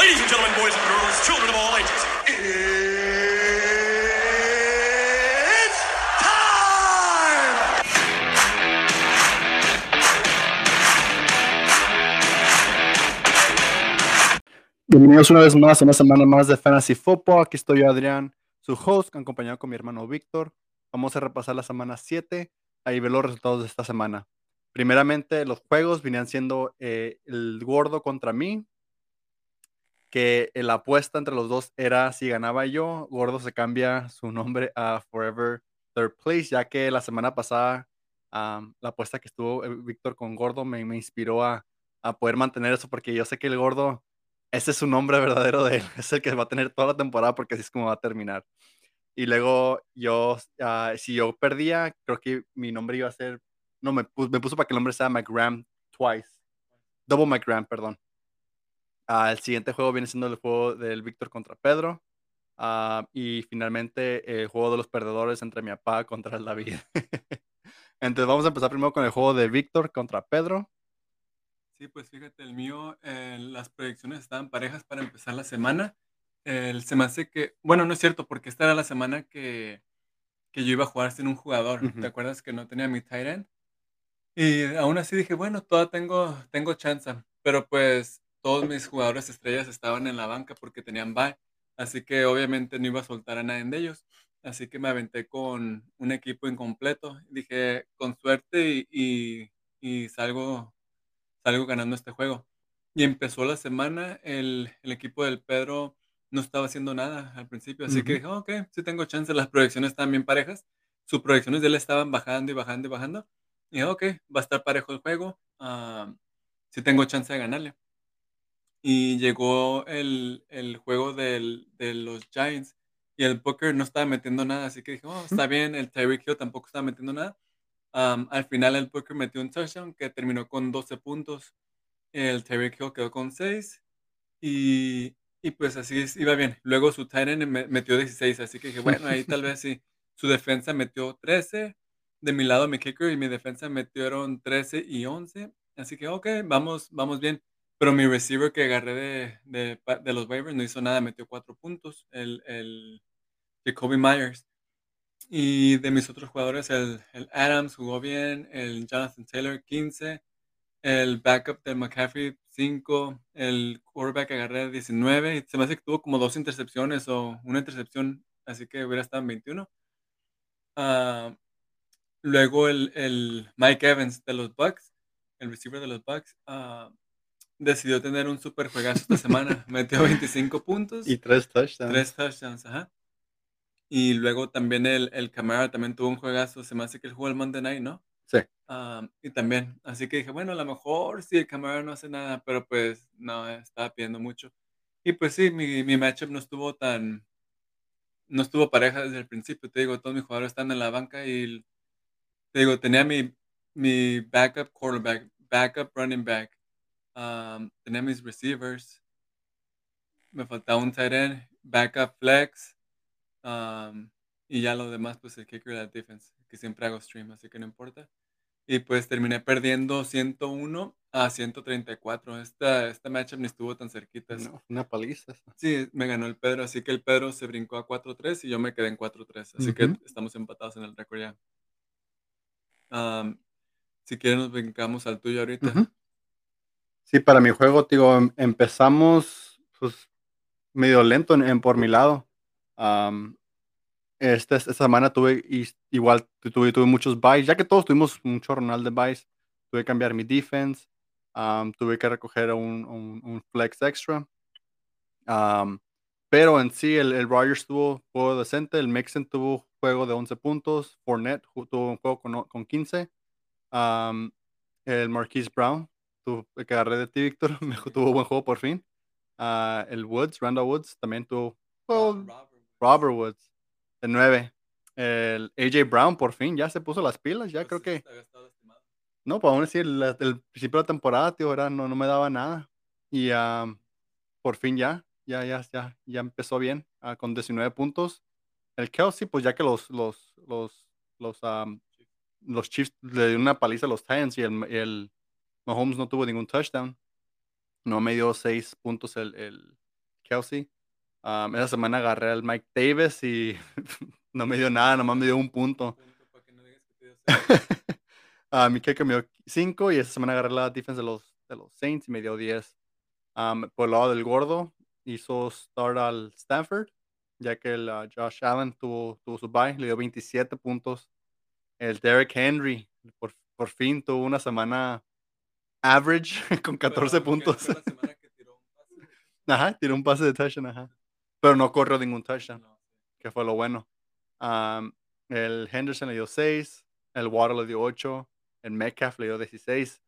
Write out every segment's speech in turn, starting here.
Ladies and gentlemen, boys and girls, children of all ages, it's time! Bienvenidos una vez más a una semana más de Fantasy Football. Aquí estoy yo, Adrián, su host, acompañado con mi hermano Víctor. Vamos a repasar la semana 7 y ver los resultados de esta semana. Primeramente, los juegos venían siendo eh, el gordo contra mí, que la apuesta entre los dos era si ganaba yo, gordo se cambia su nombre a Forever Third Place, ya que la semana pasada am, la apuesta que estuvo eh, Víctor con gordo me, me inspiró a, a poder mantener eso, porque yo sé que el gordo ese es su nombre verdadero de él, es el que va a tener toda la temporada porque así es como va a terminar. Y luego yo, ah, si yo perdía, creo que mi nombre iba a ser, no, me, pu- me puso para que el nombre sea McGram twice. Double McGram, perdón. Ah, el siguiente juego viene siendo el juego del Víctor contra Pedro. Ah, y finalmente el juego de los perdedores entre mi papá contra el David. Entonces vamos a empezar primero con el juego de Víctor contra Pedro. Sí, pues fíjate, el mío, eh, las proyecciones estaban parejas para empezar la semana. El, se me hace que, bueno, no es cierto, porque esta era la semana que, que yo iba a jugar sin un jugador. ¿Te acuerdas que no tenía mi tight end? Y aún así dije, bueno, todavía tengo, tengo chance. Pero pues todos mis jugadores estrellas estaban en la banca porque tenían bye. Así que obviamente no iba a soltar a nadie de ellos. Así que me aventé con un equipo incompleto. Dije, con suerte y, y, y salgo, salgo ganando este juego. Y empezó la semana, el, el equipo del Pedro no estaba haciendo nada al principio, así que Ujú. dije, "Oh, ok, sí tengo chance, las proyecciones estaban bien parejas, sus proyecciones de él estaban bajando y bajando y bajando, y dije, ok, va a estar parejo el juego, ah, sí tengo chance de ganarle. Y llegó el, el juego del, de los Giants y el Booker no estaba metiendo nada, así que dije, oh, está bien, el Tyreek Hill tampoco estaba metiendo nada. Am, al final el Booker metió un touchdown que terminó con 12 puntos. El Tyreek Hill quedó con 6 y, y pues así es, iba bien. Luego su me- metió 16, así que dije, bueno, ahí tal vez sí. Su defensa metió 13. De mi lado mi kicker y mi defensa metieron 13 y 11. Así que, ok, vamos, vamos bien. Pero mi receiver que agarré de, de, los waivers no hizo nada, metió 4 puntos. El, el Jacoby Myers. Y de mis otros jugadores, el, el Adams jugó bien, el Jonathan Taylor 15, el backup de McCaffrey 5, el quarterback agarré 19, y se me hace que tuvo como dos intercepciones o una intercepción, así que hubiera estado en 21. Ah, luego el, el Mike Evans de los Bucks, el receiver de los Bucks, ah, decidió tener un super juegazo esta semana, metió 25 puntos. Y tres touchdowns. Tres touchdowns, ajá. Y luego también el, el Camara también tuvo un juegazo. Se me hace que él jugó el Monday Night, ¿no? Sí. Ah, y también, así que dije, bueno, a lo mejor sí, el Camara no hace nada, pero pues no, estaba pidiendo mucho. Y pues sí, mi, mi matchup no estuvo tan, no estuvo pareja desde el principio. Te digo, todos mis jugadores están en la banca y te digo, tenía mi, mi backup quarterback, backup running back, um, tenía mis receivers, me faltaba un tight end, backup flex, um, y ya lo demás, pues el kicker y la defense, que siempre hago stream, así que no importa. Y pues terminé perdiendo 101 a 134. Esta, esta matchup ni estuvo tan cerquita. No, una paliza. Sí, me ganó el Pedro, así que el Pedro se brincó a 4-3 y yo me quedé en 4-3. Así que Ujú. estamos empatados en el récord ya. Um, si quieren nos brincamos al tuyo ahorita. Ujú. Sí, para mi juego, digo, em- empezamos pues medio lento en, por mi lado. Am, esta, semana tuve igual tu- tuve, tuve muchos buys, ya que todos tuvimos un chorronal de buys. Tuve que cambiar mi defense, tuve que recoger un, un- un flex extra. Pero en sí, el, el Rogers tuvo juego decente, el Mixon tuvo juego de 11 puntos, Fournette tuvo un juego con, con 15. Am, el Marquise Brown, tu- el que agarré de ti, Víctor, tuvo buen juego por fin. Ah, el Woods, Randall Woods, también tuvo juego. Robert. Robert Woods, de 9. El AJ Brown, por fin, ya se puso las pilas, ya Pues creo sí, que. No, pues aún así, el, el principio de la temporada, tío, era, no, no me daba nada. Y am, por fin ya, ya, ya, ya, ya empezó bien, ah, con 19 puntos. El Kelsey, pues ya que los, los, los, los, los Chiefs le dieron una paliza a los Titans y el, y el Mahomes no tuvo ningún touchdown. No me dio 6 puntos el, el, Kelsey. Um, esa semana agarré al Mike Davis y no me dio nada, nomás me dio un punto. Que que cero. Ah, mi kicker me dio 5 y esa semana agarré la defense de los, de los Saints y me dio 10. Um, por el lado del gordo, hizo start al Stanford, ya que el ah, Josh Allen tuvo, tuvo su bye, le dio 27 puntos. El Derek Henry, por, por fin tuvo una semana average con 14 Pero, ¿qué puntos. fue la semana que tiró un pase? Ajá, tiró un pase de touchdown, ajá. Pero no corrió ningún touchdown, No, que fue lo bueno. Um, el Henderson le dio 6, el Water le dio 8, el Metcalf le dio 16,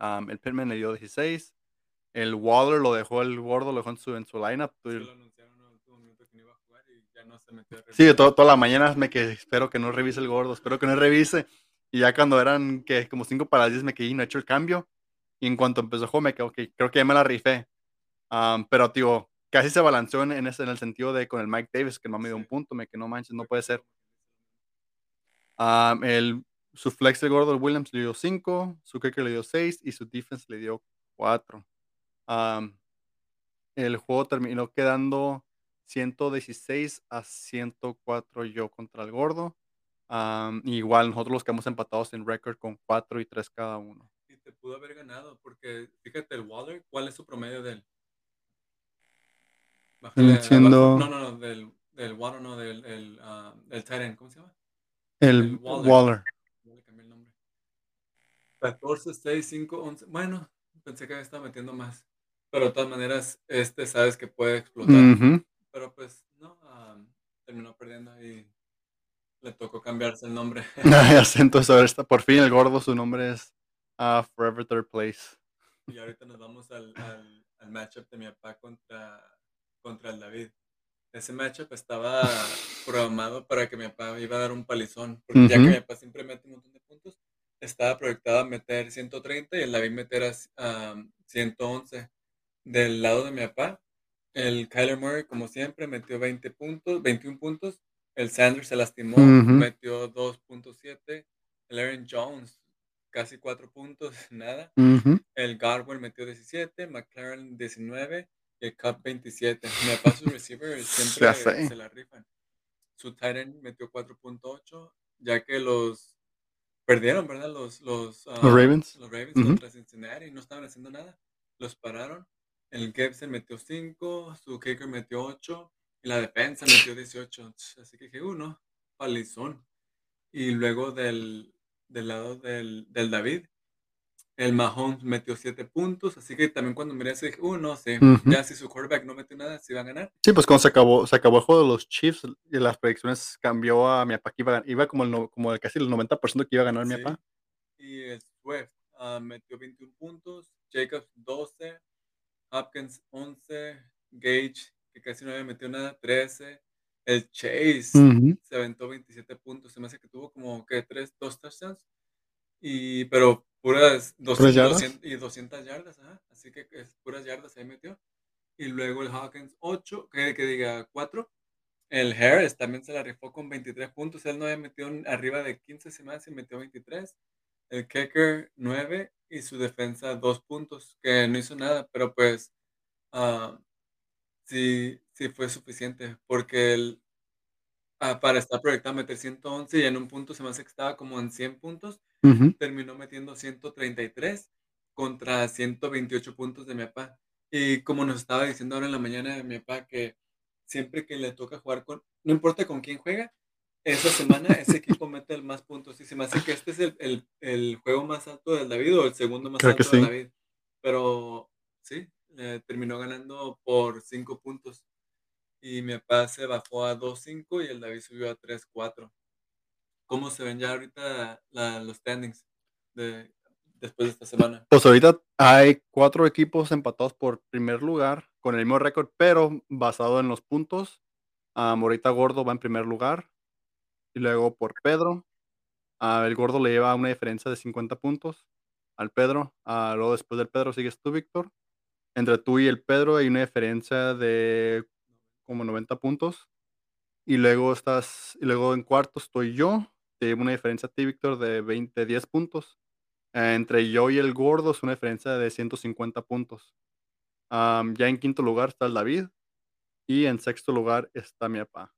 um, el Pittman le dio 16, el Waller lo dejó, el gordo lo dejó en su, en su lineup. sí lo anunciaron en el último minuto que no iba a jugar y ya no se metió a Sí, revisar. todo, toda la mañana me quedé, espero que no revise el gordo, espero que no revise. Y ya cuando eran que como 5 para las 10 me quedé y no he hecho el cambio. Y en cuanto empezó el juego me quedé, ok, creo que ya me la rifé. Um, pero, tío, casi se balanceó en, en ese, en el sentido de con el Mike Davis, que no me dio un punto, me que no manches, no puede ser. Um, el, su flex de gordo, el Williams, le dio 5, su kicker le dio 6 y su defense le dio 4. el juego terminó quedando 116 a 104 yo contra el gordo. Um, igual nosotros los quedamos empatados en récord con 4 y 3 cada uno. Y te pudo haber ganado, porque fíjate, el Waller, ¿cuál es su promedio de él? Bájale Viene siendo- abajo. No, no, no, del, del Waller, no, del, el, ah, del tight end, ¿cómo se llama? El, El Waller. Waller. Ya le cambié el nombre. 14, 6, 5, 11. Bueno, pensé que me estaba metiendo más. Pero de todas maneras, este sabes que puede explotar. Pero pues, no, ah, terminó perdiendo y le tocó cambiarse el nombre. Entonces ahora está, por fin el gordo, su nombre es ah, Forever Third Place. Y ahorita nos vamos al, al, al matchup de mi papá contra, contra el David. Ese matchup estaba programado para que mi papá iba a dar un palizón, porque ya que mi papá siempre mete un montón de puntos, estaba proyectado a meter 130 y el David meter a ah, 111. Del lado de mi papá, el Kyler Murray, como siempre, metió 20 puntos, 21 puntos. El Sanders se lastimó, Ujú. metió 2.7. El Aaron Jones, casi 4 puntos, nada. Ujú. El Godwin metió 17, McLaren 19 y el Cup 27. Mi papá, sus receivers siempre se la rifan. Su tight end metió 4.8, ya que los perdieron, ¿verdad? Los, los, ah, Ravens. Los Ravens Ujú. contra Cincinnati no estaban haciendo nada. Los pararon. El Gibson metió 5, su kicker metió 8 y la defensa metió 18. Así que dije, uno, palizón. Y luego del, del lado del, del David, el Mahomes metió 7 puntos. Así que también cuando miré eso dije, uh, no sé, Ujú. ya si su quarterback no metió nada, si va a ganar. Sí, pues cuando se acabó, se acabó el juego de los Chiefs y las predicciones cambió a mi papá que iba, iba como, el, como el casi el 90% que iba a ganar mi Sí. papá. Y el Swift ah, metió 21 puntos, Jacobs 12, Hopkins 11, Gage, que casi no había metido nada, 13. El Chase Ujú. se aventó 27 puntos. Se me hace que tuvo como que 3, 2 touchdowns. Y, pero puras 200, yardas? 200 y 200 yardas, ajá. Así que es puras yardas ahí metió. Y luego el Hawkins 8, que, que diga 4. El Harris también se la rifó con 23 puntos. Él no había metido arriba de 15 semanas y metió 23. El Kicker 9 y su defensa 2 puntos, que no hizo nada, pero pues ah, sí, sí fue suficiente, porque el, ah, para estar proyectado a meter 111 y en un punto se me hace que estaba como en 100 puntos, Ujú. terminó metiendo 133 contra 128 puntos de mi papá. Y como nos estaba diciendo ahora en la mañana mi papá, que siempre que le toca jugar con, no importa con quién juega, esa semana ese equipo mete el más puntos. Y se me hace que este es el, el- el juego más alto del David o el segundo más Creo alto del sí. David. Pero sí, eh, terminó ganando por 5 puntos. Y mi papá se bajó a 2-5 y el David subió a 3-4. ¿Cómo se ven ya ahorita los standings de, después de esta semana? Pues ahorita hay cuatro equipos empatados por primer lugar con el mismo récord, pero basado en los puntos. Am, ahorita Gordo va en primer lugar. Y luego por Pedro. ah, el Gordo le lleva una diferencia de 50 puntos al Pedro. ah, luego después del Pedro sigues tú, Víctor. Entre tú y el Pedro hay una diferencia de como 90 puntos. Y luego estás, y luego en cuarto estoy yo. Te una diferencia a ti, Víctor, de 20, 10 puntos. Eh, entre yo y el gordo es una diferencia de 150 puntos. Ya en quinto lugar está el David. Y en sexto lugar está mi papá.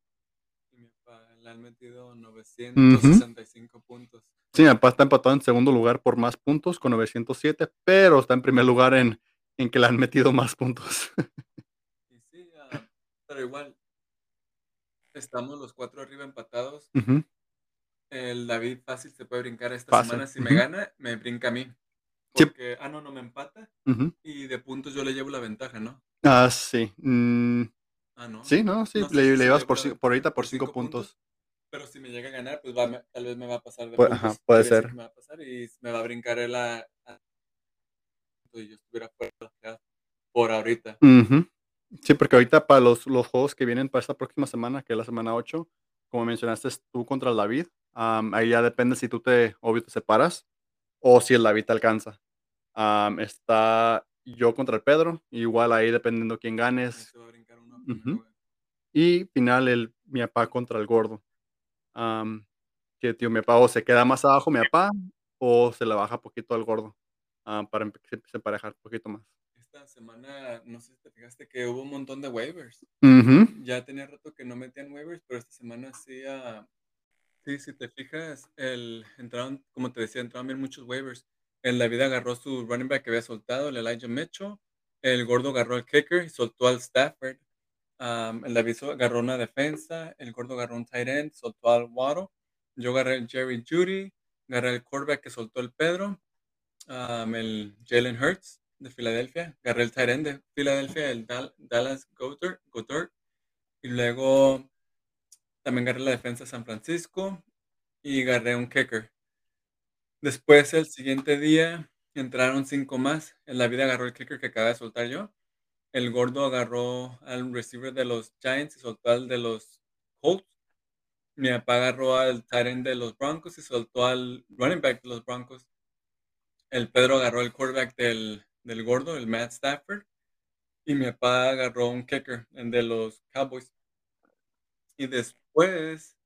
Y mi papá le han metido 965 puntos. Sí, mi papá está empatado en segundo lugar por más puntos con 907, pero está en primer lugar en, en que le han metido más puntos. Sí, ah, pero igual, estamos los cuatro arriba empatados. El David fácil se puede brincar esta Fácil, semana. Si me gana, me brinca a mí. Sí. Porque, ah, no, no me empata. Y de puntos yo le llevo la ventaja, ¿no? Ah, sí. Mm, Ah, no. sí, ¿no? Sí, No le, llevas lleva por, la por ahorita por cinco cinco puntos. Pero si me llega a ganar, pues va, tal vez me va a pasar de Pu- puntos. ajá, puede ser. Me va a pasar y me va a brincar él a- y yo estuviera fuera por ahorita. Sí, porque ahorita para los, los juegos que vienen para esta próxima semana, que es la semana 8, como mencionaste es tú contra el David, ahí ya depende si tú te, obvio, te separas o si el David te alcanza. Am, está yo contra el Pedro, igual ahí dependiendo quién ganes. Y final el mi papá contra el gordo. Que tío, mi papá o se queda más abajo mi papá o se le baja poquito al gordo ah, para empe- se, se emparejar un poquito más. Esta semana, no sé si te fijaste que hubo un montón de waivers. Ujú. Ya tenía rato que no metían waivers, pero esta semana sí, ah, sí, si te fijas, el, entraron, como te decía, entraron bien muchos waivers. El David agarró su running back que había soltado, el Elijah Mitchell. El gordo agarró el kicker y soltó al Stafford. Am, el David agarró una defensa, el gordo agarró un tight end, soltó al Waddle. Yo agarré el Jerry Judy, agarré el quarterback que soltó el Pedro, am, el Jalen Hurts de Filadelfia, agarré el end de Filadelfia, el Dal- Dallas Goddard, y luego también agarré la defensa de San Francisco y agarré un kicker. Después, el siguiente día, entraron cinco más. El David agarró el kicker que acaba de soltar yo. El gordo agarró al receiver de los Giants y soltó al de los Colts. Mi papá agarró al tight de los Broncos y soltó al running back de los Broncos. El Pedro agarró el quarterback del, del gordo, el Matt Stafford. Y mi papá agarró un kicker, el de los Cowboys. Y después,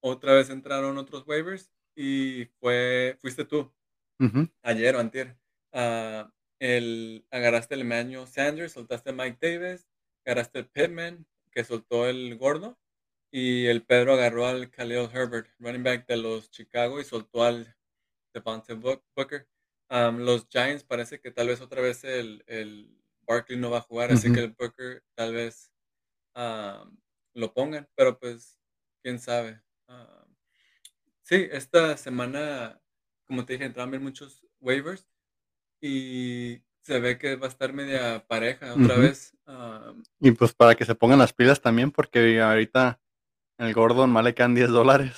otra vez entraron otros waivers y fue, fuiste tú ayer o antier, ah, el, agarraste el Emmanuel Sanders, soltaste a Mike Davis, agarraste el Pittman, que soltó el gordo, y el Pedro agarró al Khalil Herbert, running back de los Chicago, y soltó al Devontae Book- Booker. Am, los Giants parece que tal vez otra vez el, el Barkley no va a jugar, así que el Booker tal vez am, lo pongan, pero pues, quién sabe. Am, sí, esta semana, como te dije, entraron bien muchos waivers y se ve que va a estar media pareja otra vez. am, Y pues para que se pongan las pilas también, porque ahorita el gordo nomás le quedan 10 dólares.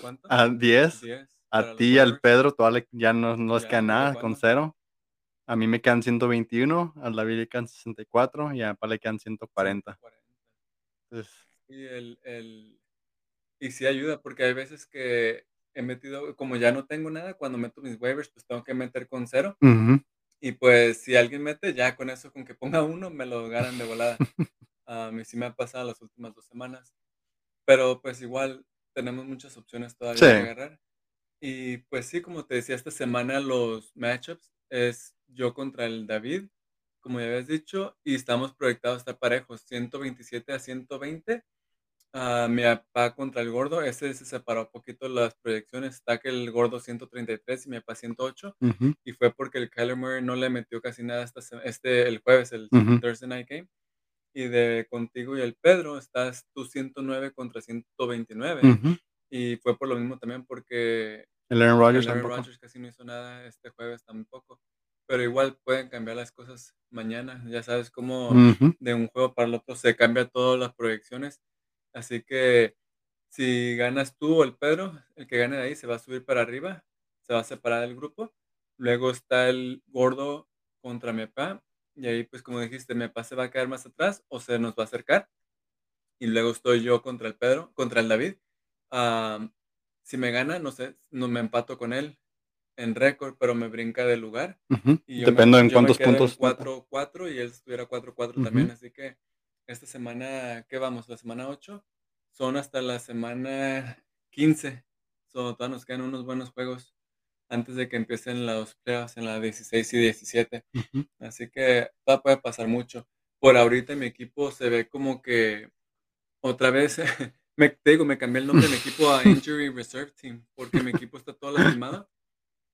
¿Cuánto? A 10. 10 A ti y al. Pedro todavía ya no, no les queda ¿desde nada con cero. A mí me quedan 121, al David le quedan 64 y a papá le quedan 140. 140. Entonces, Y, el, el, y sí ayuda, porque hay veces que he metido, como ya no tengo nada, cuando meto mis waivers, pues tengo que meter con cero. Y pues si alguien mete, ya con eso, con que ponga uno, me lo ganan de volada. A mí sí me ha pasado las últimas dos semanas. Pero pues igual tenemos muchas opciones todavía Sí. de agarrar. Y pues sí, como te decía, esta semana los matchups es yo contra el David, como ya habías dicho, y estamos proyectados a estar parejos, 127 a 120. Ah, mi papá contra el gordo, ese se separó un poquito las proyecciones, está que el gordo 133 y mi papá 108, Ujú. y fue porque el Kyler Murray no le metió casi nada este, el jueves, el Ujú. Thursday Night Game. Y de contigo y el Pedro estás tú 109 contra 129. Ujú. Y fue por lo mismo también porque El Aaron Rodgers el Aaron tampoco. Rodgers casi no hizo nada este jueves tampoco. Pero igual pueden cambiar las cosas mañana. Ya sabes cómo de un juego para el otro se cambia todas las proyecciones. Así que si ganas tú o el Pedro, el que gane de ahí se va a subir para arriba, se va a separar del grupo. Luego está el gordo contra mi papá. Y ahí, pues como dijiste, mi papá se va a quedar más atrás o se nos va a acercar. Y luego estoy yo contra el Pedro, contra el David. Am, si me gana, no sé, no me empato con él en récord, pero me brinca de lugar. Ujú. Y yo me, Depende en cuántos puntos. 4-4 y él estuviera 4-4 también. Ujú. Así que esta semana, ¿qué vamos? La semana 8 son hasta la semana 15. So, todavía nos quedan unos buenos juegos. antes de que empiecen los playoffs en la 16 y 17. Ujú. Así que todavía puede pasar mucho. Por ahorita mi equipo se ve como que otra vez, me, te digo, me cambié el nombre de mi equipo a Injury Reserve Team porque mi equipo está todo lastimado.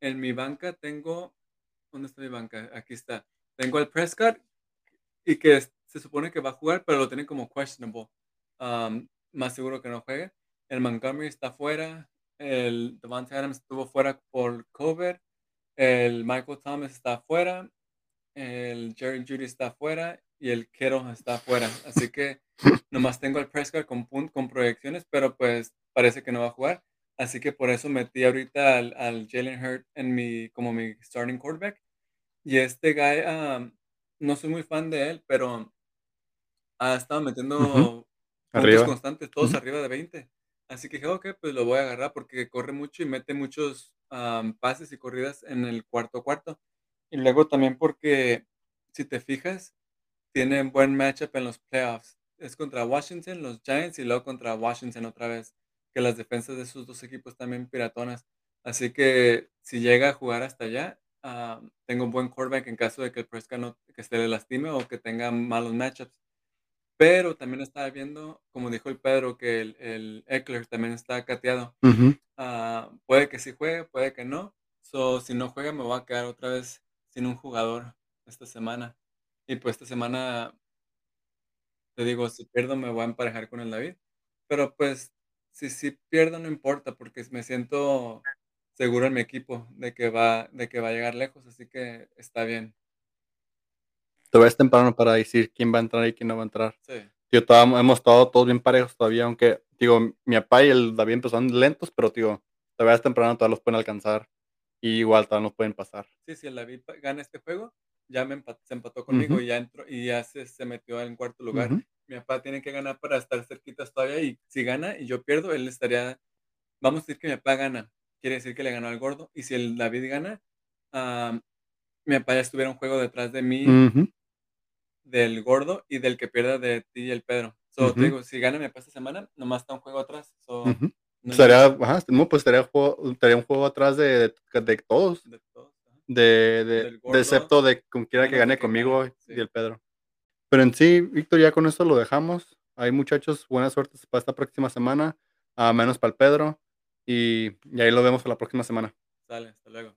En mi banca tengo, ¿dónde está mi banca? Aquí está. Tengo al Prescott y que se supone que va a jugar, pero lo tienen como questionable. Um, más seguro que no juegue. El Montgomery está fuera. El Devontae Adams estuvo fuera por COVID. El Michael Thomas está fuera. El Jerry Judy está fuera. Y el Kittle está fuera. Así que nomás tengo al Prescott con, con proyecciones, pero pues parece que no va a jugar. Así que por eso metí ahorita al, al Jalen Hurt en mi, como mi starting quarterback. Y este guy, um, no soy muy fan de él, pero ha estado metiendo Ujú. puntos Arriba. constantes, todos Ujú. arriba de 20. Así que dije, ok, pues lo voy a agarrar porque corre mucho y mete muchos am, pases y corridas en el cuarto cuarto. Y luego también porque, si te fijas, tienen buen matchup en los playoffs. Es contra Washington, los Giants, y luego contra Washington otra vez. Que las defensas de esos dos equipos también piratonas. Así que si llega a jugar hasta allá, ah, tengo un buen quarterback en caso de que el Prescott no, que se le lastime o que tenga malos matchups. Pero también estaba viendo, como dijo el Pedro, que el, el Eckler también está cateado. Ah, puede que sí juegue, puede que no. So, si no juega, me voy a quedar otra vez sin un jugador esta semana. Y pues esta semana, te digo, si pierdo, me voy a emparejar con el David. Pero pues, si sí pierdo, no importa, porque me siento seguro en mi equipo de que va, de que va a llegar lejos, así que está bien. Todavía es temprano para decir quién va a entrar y quién no va a entrar. Sí, Tío, todavía hemos estado todos bien parejos todavía, aunque, digo, mi papá y el David empezaron lentos, pero, tío, todavía es temprano, todavía los pueden alcanzar. Y igual todavía nos pueden pasar. sí, si el David gana este juego, ya me empa- se empató conmigo y ya entró y ya se, se metió en cuarto lugar. Mi papá tiene que ganar para estar cerquitas todavía y si gana y yo pierdo, él estaría, vamos a decir que mi papá gana, quiere decir que le ganó al gordo y si el David gana, ah, mi papá ya estuviera un juego detrás de mí, del gordo y del que pierda de ti y el Pedro. So, te digo, si gana mi papá esta semana, nomás está un juego atrás. So, no es Estaría, ajá, pues estaría, juego- estaría un juego atrás de, de, de todos. de. De, de, de excepto de quiera que gane conmigo sí. y el Pedro. Pero en sí, Víctor, ya con esto lo dejamos. Hay muchachos, buena suerte para esta próxima semana, a menos para el Pedro. Y, y ahí lo vemos para la próxima semana. Sale, hasta luego.